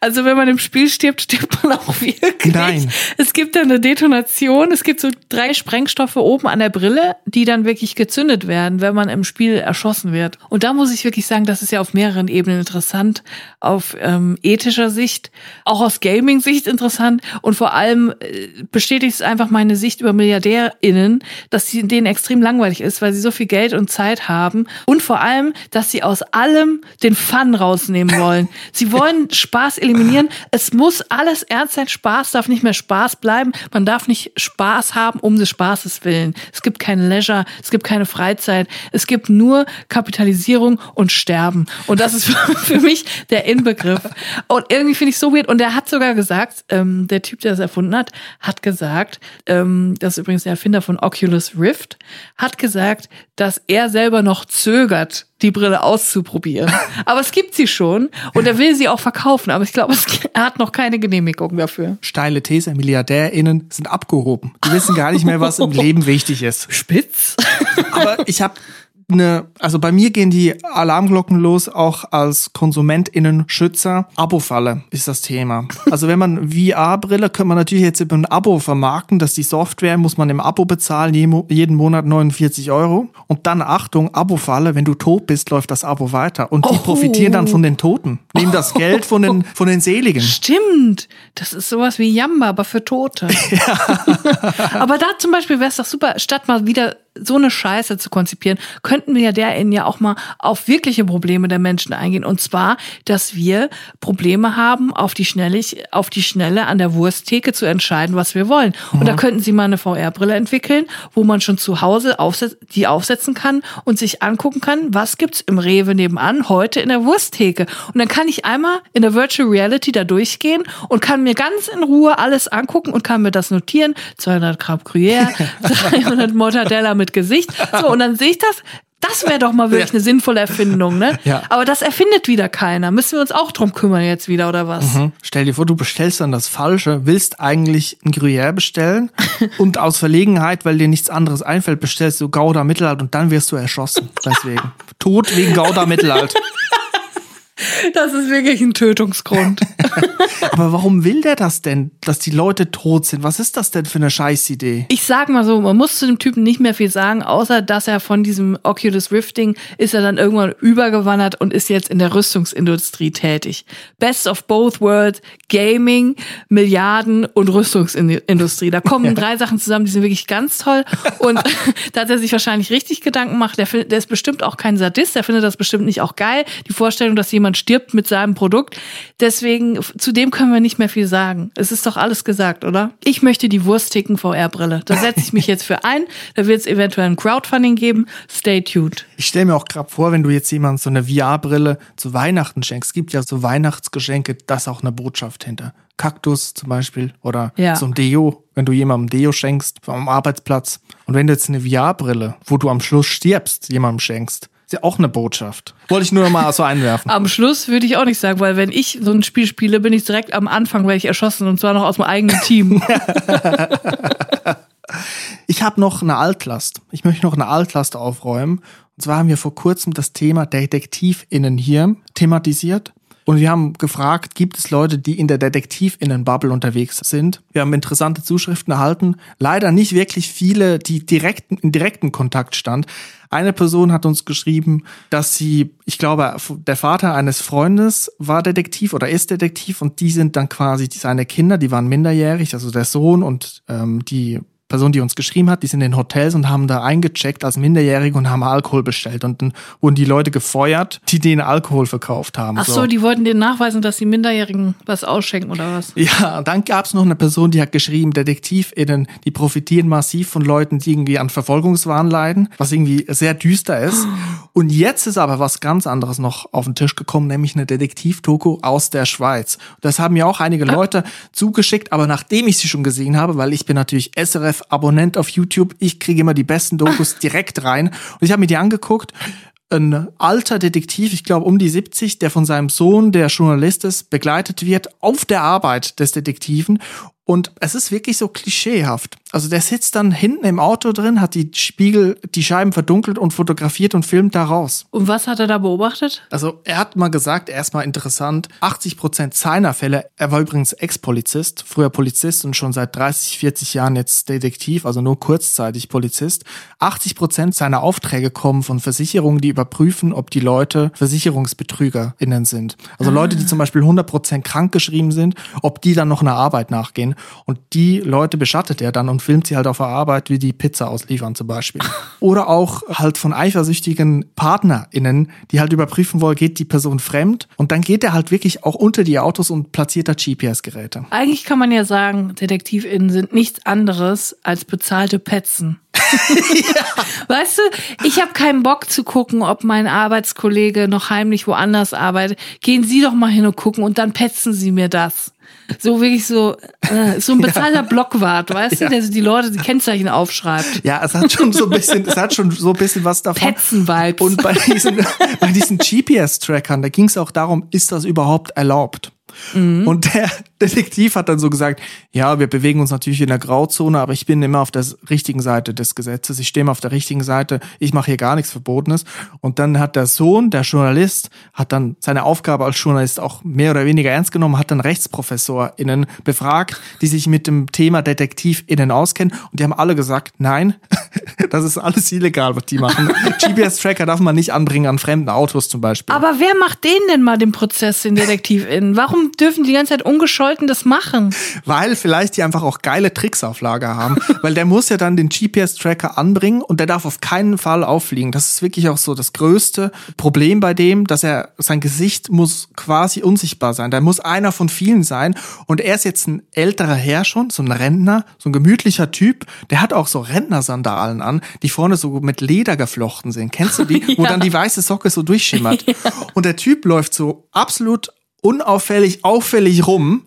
Speaker 3: Also wenn man im Spiel stirbt, stirbt man auch wirklich.
Speaker 2: Nein.
Speaker 3: Es gibt dann eine Detonation, es gibt so drei Sprengstoffe oben an der Brille, die dann wirklich gezündet werden, wenn man im Spiel erschossen wird. Und da muss ich wirklich sagen, das ist ja auf mehreren Ebenen interessant, auf ähm, ethischer Sicht, auch aus Gaming-Sicht interessant und vor allem äh, bestätigt es einfach meine Sicht über MilliardärInnen, dass sie denen extrem langweilig ist, weil sie so viel Geld und Zeit haben und vor allem, dass sie aus allem den Fun rausnehmen wollen. Sie wollen Spaß eliminieren. Es muss alles ernst sein. Spaß darf nicht mehr Spaß bleiben. Man darf nicht Spaß haben um des Spaßes willen. Es gibt kein Leisure, es gibt keine Freizeit. Es gibt nur Kapitalisierung und Sterben. Und das ist (laughs) für mich der Inbegriff. Und irgendwie finde ich so weird. Und er hat sogar gesagt, ähm, der Typ, der das erfunden hat, hat gesagt, ähm, das ist übrigens der Erfinder von Oculus Rift, hat gesagt, dass er selber noch zögert, weigert, die Brille auszuprobieren. (laughs) aber es gibt sie schon und er will sie auch verkaufen, aber ich glaube, er hat noch keine Genehmigung dafür.
Speaker 2: Steile These, MilliardärInnen sind abgehoben. Die wissen gar nicht mehr, was im Leben wichtig ist.
Speaker 3: Spitz?
Speaker 2: Aber ich habe eine, also bei mir gehen die Alarmglocken los, auch als KonsumentInnen-Schützer. Abo-Falle ist das Thema. (laughs) Also wenn man VR-Brille, könnte man natürlich jetzt über ein Abo vermarkten, dass die Software muss man im Abo bezahlen, jeden Monat 49 Euro. Und dann Achtung, Abo-Falle, wenn du tot bist, läuft das Abo weiter. Und die
Speaker 3: Oh.
Speaker 2: profitieren dann von den Toten. Nehmen das Geld von den, von den Seligen.
Speaker 3: Stimmt. Das ist sowas wie Jamba, aber für Tote. (laughs) (laughs) aber da zum Beispiel wäre es doch super, statt mal wieder so eine Scheiße zu konzipieren, könnten MilliardärInnen ja auch mal auf wirkliche Probleme der Menschen eingehen. Und zwar, dass wir Probleme haben, auf die Schnelle, auf die Schnelle an der Wursttheke zu entscheiden, was wir wollen. Und da könnten sie mal eine VR-Brille entwickeln, wo man schon zu Hause aufset die aufsetzen kann und sich angucken kann, was gibt's im Rewe nebenan heute in der Wursttheke. Und dann kann ich einmal in der Virtual Reality da durchgehen und kann mir ganz in Ruhe alles angucken und kann mir das notieren. 200 Gramm Gruyère, (laughs) 300 Mortadella mit Gesicht. So, und dann sehe ich das. Das wäre doch mal wirklich
Speaker 2: Ja.
Speaker 3: eine sinnvolle Erfindung, ne?
Speaker 2: Ja.
Speaker 3: Aber das erfindet wieder keiner. Müssen wir uns auch drum kümmern jetzt wieder, oder was?
Speaker 2: Hm? Stell dir vor, du bestellst dann das Falsche, willst eigentlich ein Gruyère bestellen (laughs) und aus Verlegenheit, weil dir nichts anderes einfällt, bestellst du Gouda Mittelalt und dann wirst du erschossen. Deswegen. Tod wegen Gouda Mittelalt. (laughs)
Speaker 3: Das ist wirklich ein Tötungsgrund. (laughs)
Speaker 2: Aber warum will der das denn, dass die Leute tot sind? Was ist das denn für eine Scheißidee?
Speaker 3: Ich sag mal so, man muss zu dem Typen nicht mehr viel sagen, außer dass er von diesem Oculus Rift Ding ist er dann irgendwann übergewandert und ist jetzt in der Rüstungsindustrie tätig. Best of both worlds, Gaming, Milliarden und Rüstungsindustrie. Da kommen drei Sachen zusammen, die sind wirklich ganz toll. Und (laughs) da hat er sich wahrscheinlich richtig Gedanken gemacht. Der, der ist bestimmt auch kein Sadist, der findet das bestimmt nicht auch geil. Die Vorstellung, dass jemand stirbt mit seinem Produkt. Deswegen, zu dem können wir nicht mehr viel sagen. Es ist doch alles gesagt, oder? Ich möchte die Wurstticken VR-Brille. Da setze ich mich jetzt für ein. Da wird es eventuell ein Crowdfunding geben. Stay tuned.
Speaker 2: Ich stelle mir auch gerade vor, wenn du jetzt jemandem so eine VR-Brille zu Weihnachten schenkst, es gibt ja so Weihnachtsgeschenke, da ist auch eine Botschaft hinter. Kaktus zum Beispiel oder
Speaker 3: Ja.
Speaker 2: so ein Deo, wenn du jemandem Deo schenkst am Arbeitsplatz. Und wenn du jetzt eine VR-Brille, wo du am Schluss stirbst, jemandem schenkst, ist ja auch eine Botschaft. Wollte ich nur noch mal so einwerfen. (laughs)
Speaker 3: Am Schluss würde ich auch nicht sagen, weil wenn ich so ein Spiel spiele, bin ich direkt am Anfang, werde ich erschossen und zwar noch aus dem eigenen Team. (laughs)
Speaker 2: Ich habe noch eine Altlast. Ich möchte noch eine Altlast aufräumen. Und zwar haben wir vor kurzem das Thema DetektivInnen hier thematisiert. Und wir haben gefragt, gibt es Leute, die in der DetektivInnen-Bubble unterwegs sind? Wir haben interessante Zuschriften erhalten. Leider nicht wirklich viele, die direkten, in direkten Kontakt stand. Eine Person hat uns geschrieben, dass sie, ich glaube, der Vater eines Freundes war Detektiv oder ist Detektiv und die sind dann quasi seine Kinder, die waren minderjährig, also der Sohn und ähm, die Person, die uns geschrieben hat, die sind in Hotels und haben da eingecheckt als Minderjährige und haben Alkohol bestellt. Und dann wurden die Leute gefeuert, die denen Alkohol verkauft haben.
Speaker 3: Ach so, die wollten denen nachweisen, dass die Minderjährigen was ausschenken oder was?
Speaker 2: Ja, dann gab's noch eine Person, die hat geschrieben, DetektivInnen, die profitieren massiv von Leuten, die irgendwie an Verfolgungswahn leiden, was irgendwie sehr düster ist. (gasps) Und jetzt ist aber was ganz anderes noch auf den Tisch gekommen, nämlich eine Detektiv-Doku aus der Schweiz. Das haben mir auch einige Leute zugeschickt, aber nachdem ich sie schon gesehen habe, weil ich bin natürlich SRF-Abonnent auf YouTube, ich kriege immer die besten Dokus direkt rein. Und ich habe mir die angeguckt ein alter Detektiv, ich glaube um die 70, der von seinem Sohn, der Journalist ist, begleitet wird auf der Arbeit des Detektiven. Und es ist wirklich so klischeehaft. Also der sitzt dann hinten im Auto drin, hat die Spiegel, die Scheiben verdunkelt und fotografiert und filmt da raus.
Speaker 3: Und was hat er da beobachtet?
Speaker 2: Also er hat mal gesagt, erstmal interessant, 80 Prozent seiner Fälle, er war übrigens Ex-Polizist, früher Polizist und schon seit 30, 40 Jahren jetzt Detektiv, also nur kurzzeitig Polizist. 80 Prozent seiner Aufträge kommen von Versicherungen, die überprüfen, ob die Leute VersicherungsbetrügerInnen sind. Also Leute, die zum Beispiel 100 Prozent krankgeschrieben sind, ob die dann noch einer Arbeit nachgehen. Und die Leute beschattet er dann und filmt sie halt auf der Arbeit, wie die Pizza ausliefern zum Beispiel. (laughs) Oder auch halt von eifersüchtigen PartnerInnen, die halt überprüfen wollen, geht die Person fremd. Und dann geht er halt wirklich auch unter die Autos und platziert da GPS-Geräte.
Speaker 3: Eigentlich kann man ja sagen, DetektivInnen sind nichts anderes als bezahlte Petzen. (laughs) (laughs) Weißt du, ich habe keinen Bock zu gucken, ob mein Arbeitskollege noch heimlich woanders arbeitet. Gehen Sie doch mal hin und gucken und dann petzen Sie mir das. So wirklich so, äh, so ein (laughs) bezahlter Blockwart, weißt du, der so die Leute die Kennzeichen aufschreibt.
Speaker 2: Ja, es hat schon so ein bisschen, es hat schon so ein bisschen was davon.
Speaker 3: Petzen-Vibes.
Speaker 2: Und bei diesen, (laughs) bei diesen GPS-Trackern, da ging es auch darum, ist das überhaupt erlaubt? Und der (laughs) Detektiv hat dann so gesagt, ja, wir bewegen uns natürlich in der Grauzone, aber ich bin immer auf der richtigen Seite des Gesetzes. Ich stehe immer auf der richtigen Seite. Ich mache hier gar nichts Verbotenes. Und dann hat der Sohn, der Journalist, hat dann seine Aufgabe als Journalist auch mehr oder weniger ernst genommen, hat dann RechtsprofessorInnen befragt, die sich mit dem Thema DetektivInnen auskennen. Und die haben alle gesagt, nein, (laughs) das ist alles illegal, was die machen. (laughs) GPS-Tracker darf man nicht anbringen an fremden Autos zum Beispiel.
Speaker 3: Aber wer macht denen denn mal den Prozess, den DetektivInnen? Warum dürfen die ganze Zeit ungescholten das machen?
Speaker 2: Weil vielleicht die einfach auch geile Tricks auf Lager haben. (laughs) Weil der muss ja dann den GPS-Tracker anbringen und der darf auf keinen Fall auffliegen. Das ist wirklich auch so das größte Problem bei dem, dass er, sein Gesicht muss quasi unsichtbar sein. Da muss einer von vielen sein. Und er ist jetzt ein älterer Herr schon, so ein Rentner, so ein gemütlicher Typ. Der hat auch so Rentnersandalen an, die vorne so mit Leder geflochten sind. Kennst du die? (laughs) Wo
Speaker 3: Ja.
Speaker 2: dann die weiße Socke so durchschimmert. (laughs) Und der Typ läuft so absolut unauffällig, auffällig rum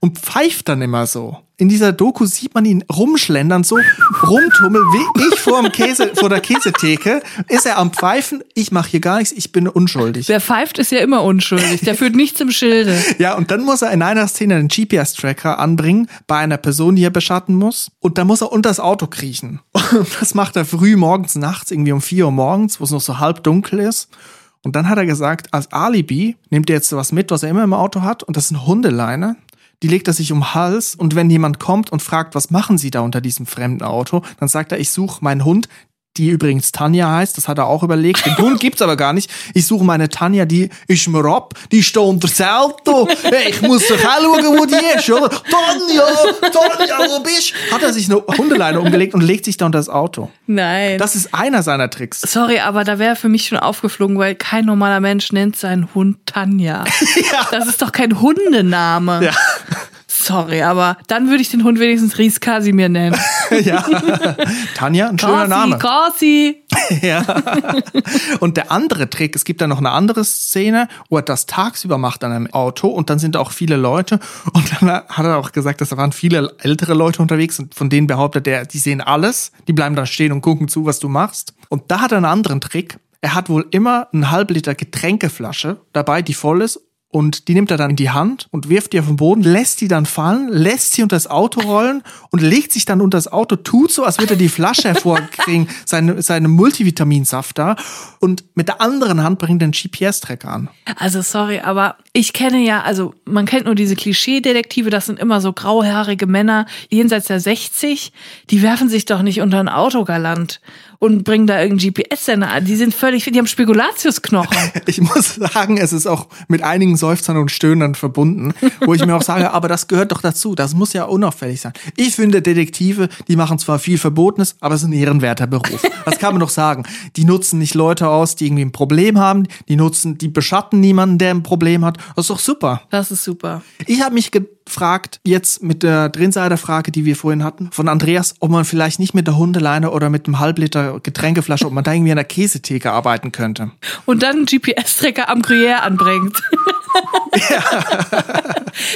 Speaker 2: und pfeift dann immer so. In dieser Doku sieht man ihn rumschlendern, so rumtummeln, wie ich vor, dem Käse, vor der Käsetheke. Ist er am Pfeifen? Ich mache hier gar nichts, ich bin unschuldig.
Speaker 3: Wer pfeift, ist ja immer unschuldig. Der führt nichts im Schilde.
Speaker 2: Ja, und dann muss er in einer Szene einen GPS-Tracker anbringen bei einer Person, die er beschatten muss. Und dann muss er unter das Auto kriechen. (laughs) Und das macht er früh morgens, nachts, irgendwie um 4 Uhr morgens, wo es noch so halb dunkel ist. Und dann hat er gesagt, als Alibi nimmt er jetzt was mit, was er immer im Auto hat. Und das ist eine Hundeleine. Die legt er sich um den Hals. Und wenn jemand kommt und fragt, was machen Sie da unter diesem fremden Auto, dann sagt er, ich suche meinen Hund, die übrigens Tanja heißt, das hat er auch überlegt. Den Hund gibt's aber gar nicht. Ich suche meine Tanja, die ist mir ab, die steht unter das Auto. Hey, ich muss doch auch schauen, wo die ist, oder? Tanja, Tanja, wo bist du? Hat er sich eine Hundeleine umgelegt und legt sich da unter das Auto.
Speaker 3: Nein.
Speaker 2: Das ist einer seiner Tricks.
Speaker 3: Sorry, aber da wäre für mich schon aufgeflogen, weil kein normaler Mensch nennt seinen Hund Tanja. (laughs) Das ist doch kein Hundename.
Speaker 2: Ja.
Speaker 3: Sorry, aber dann würde ich den Hund wenigstens Ries Kasimir nennen. (laughs)
Speaker 2: ja. Tanja, ein schöner
Speaker 3: Kasi,
Speaker 2: Name.
Speaker 3: Kasi. (laughs)
Speaker 2: Ja. Und der andere Trick, es gibt da noch eine andere Szene, wo er das tagsüber macht an einem Auto und dann sind da auch viele Leute und dann hat er auch gesagt, dass da waren viele ältere Leute unterwegs und von denen behauptet er, die sehen alles, die bleiben da stehen und gucken zu, was du machst. Und da hat er einen anderen Trick. Er hat wohl immer einen halb Liter Getränkeflasche dabei, die voll ist und die nimmt er dann in die Hand und wirft die auf den Boden, lässt die dann fallen, lässt sie unter das Auto rollen und legt sich dann unter das Auto, tut so, als würde er die Flasche hervorkriegen, (laughs) seine, seine Multivitaminsaft da und mit der anderen Hand bringt er den GPS-Tracker an.
Speaker 3: Also sorry, aber ich kenne ja, also man kennt nur diese Klischee-Detektive, das sind immer so grauhaarige Männer jenseits der 60, die werfen sich doch nicht unter ein Auto galant und bringen da irgendeinen GPS-Sender an. Die sind völlig, die haben Spekulatiusknochen. (laughs)
Speaker 2: Ich muss sagen, es ist auch mit einigen Seufzern und Stöhnern verbunden, wo ich mir auch sage, aber das gehört doch dazu. Das muss ja unauffällig sein. Ich finde, Detektive, die machen zwar viel Verbotenes, aber es ist ein ehrenwerter Beruf. Das kann man doch sagen. Die nutzen nicht Leute aus, die irgendwie ein Problem haben. Die nutzen, die beschatten niemanden, der ein Problem hat. Das ist doch super.
Speaker 3: Das ist super.
Speaker 2: Ich habe mich gefragt, jetzt mit der Drinsider-Frage, die wir vorhin hatten, von Andreas, ob man vielleicht nicht mit der Hundeleine oder mit einem Halbliter Getränkeflasche, ob man da irgendwie an der Käsetheke arbeiten könnte.
Speaker 3: Und dann einen GPS-Tracker am Gruyère anbringt. (laughs)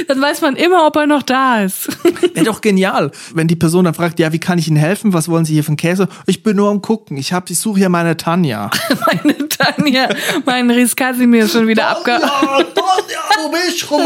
Speaker 3: dann weiß man immer, ob er noch da ist. (laughs)
Speaker 2: Wäre doch genial, wenn die Person dann fragt, ja, wie kann ich Ihnen helfen? Was wollen Sie hier für einen Käse? Ich bin nur am gucken. Ich hab, ich suche hier meine Tanja. (laughs)
Speaker 3: Meine Tanja, mein Ries Kasimir ist schon wieder abge...
Speaker 2: Tanja, wo bist du?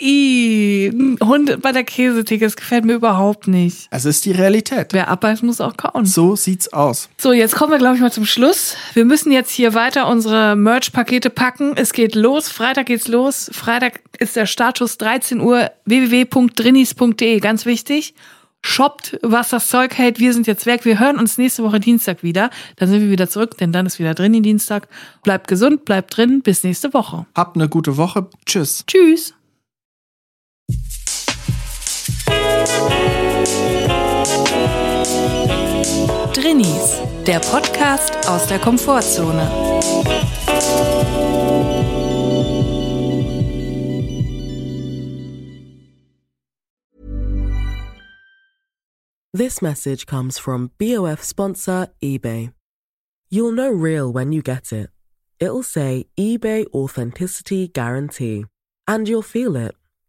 Speaker 3: Ein Hund bei der Käsetheke, das gefällt mir überhaupt nicht.
Speaker 2: Es ist die Realität.
Speaker 3: Wer abbeißt, muss auch kauen.
Speaker 2: So sieht's aus.
Speaker 3: So, jetzt kommen wir, glaube ich, mal zum Schluss. Wir müssen jetzt hier weiter unsere Merch-Pakete packen. Es geht los. Freitag geht's los. Freitag ist der Startschuss 13 Uhr. www.drinis.de. Ganz wichtig. Shoppt, was das Zeug hält. Wir sind jetzt weg. Wir hören uns nächste Woche Dienstag wieder. Dann sind wir wieder zurück, denn dann ist wieder Drini Dienstag. Bleibt gesund, bleibt drin. Bis nächste Woche.
Speaker 2: Habt eine gute Woche. Tschüss.
Speaker 3: Tschüss.
Speaker 1: Drinnies, der Podcast aus der Komfortzone.
Speaker 5: This message comes from BOF sponsor eBay. You'll know real when you get it. It'll say eBay Authenticity Guarantee. And you'll feel it.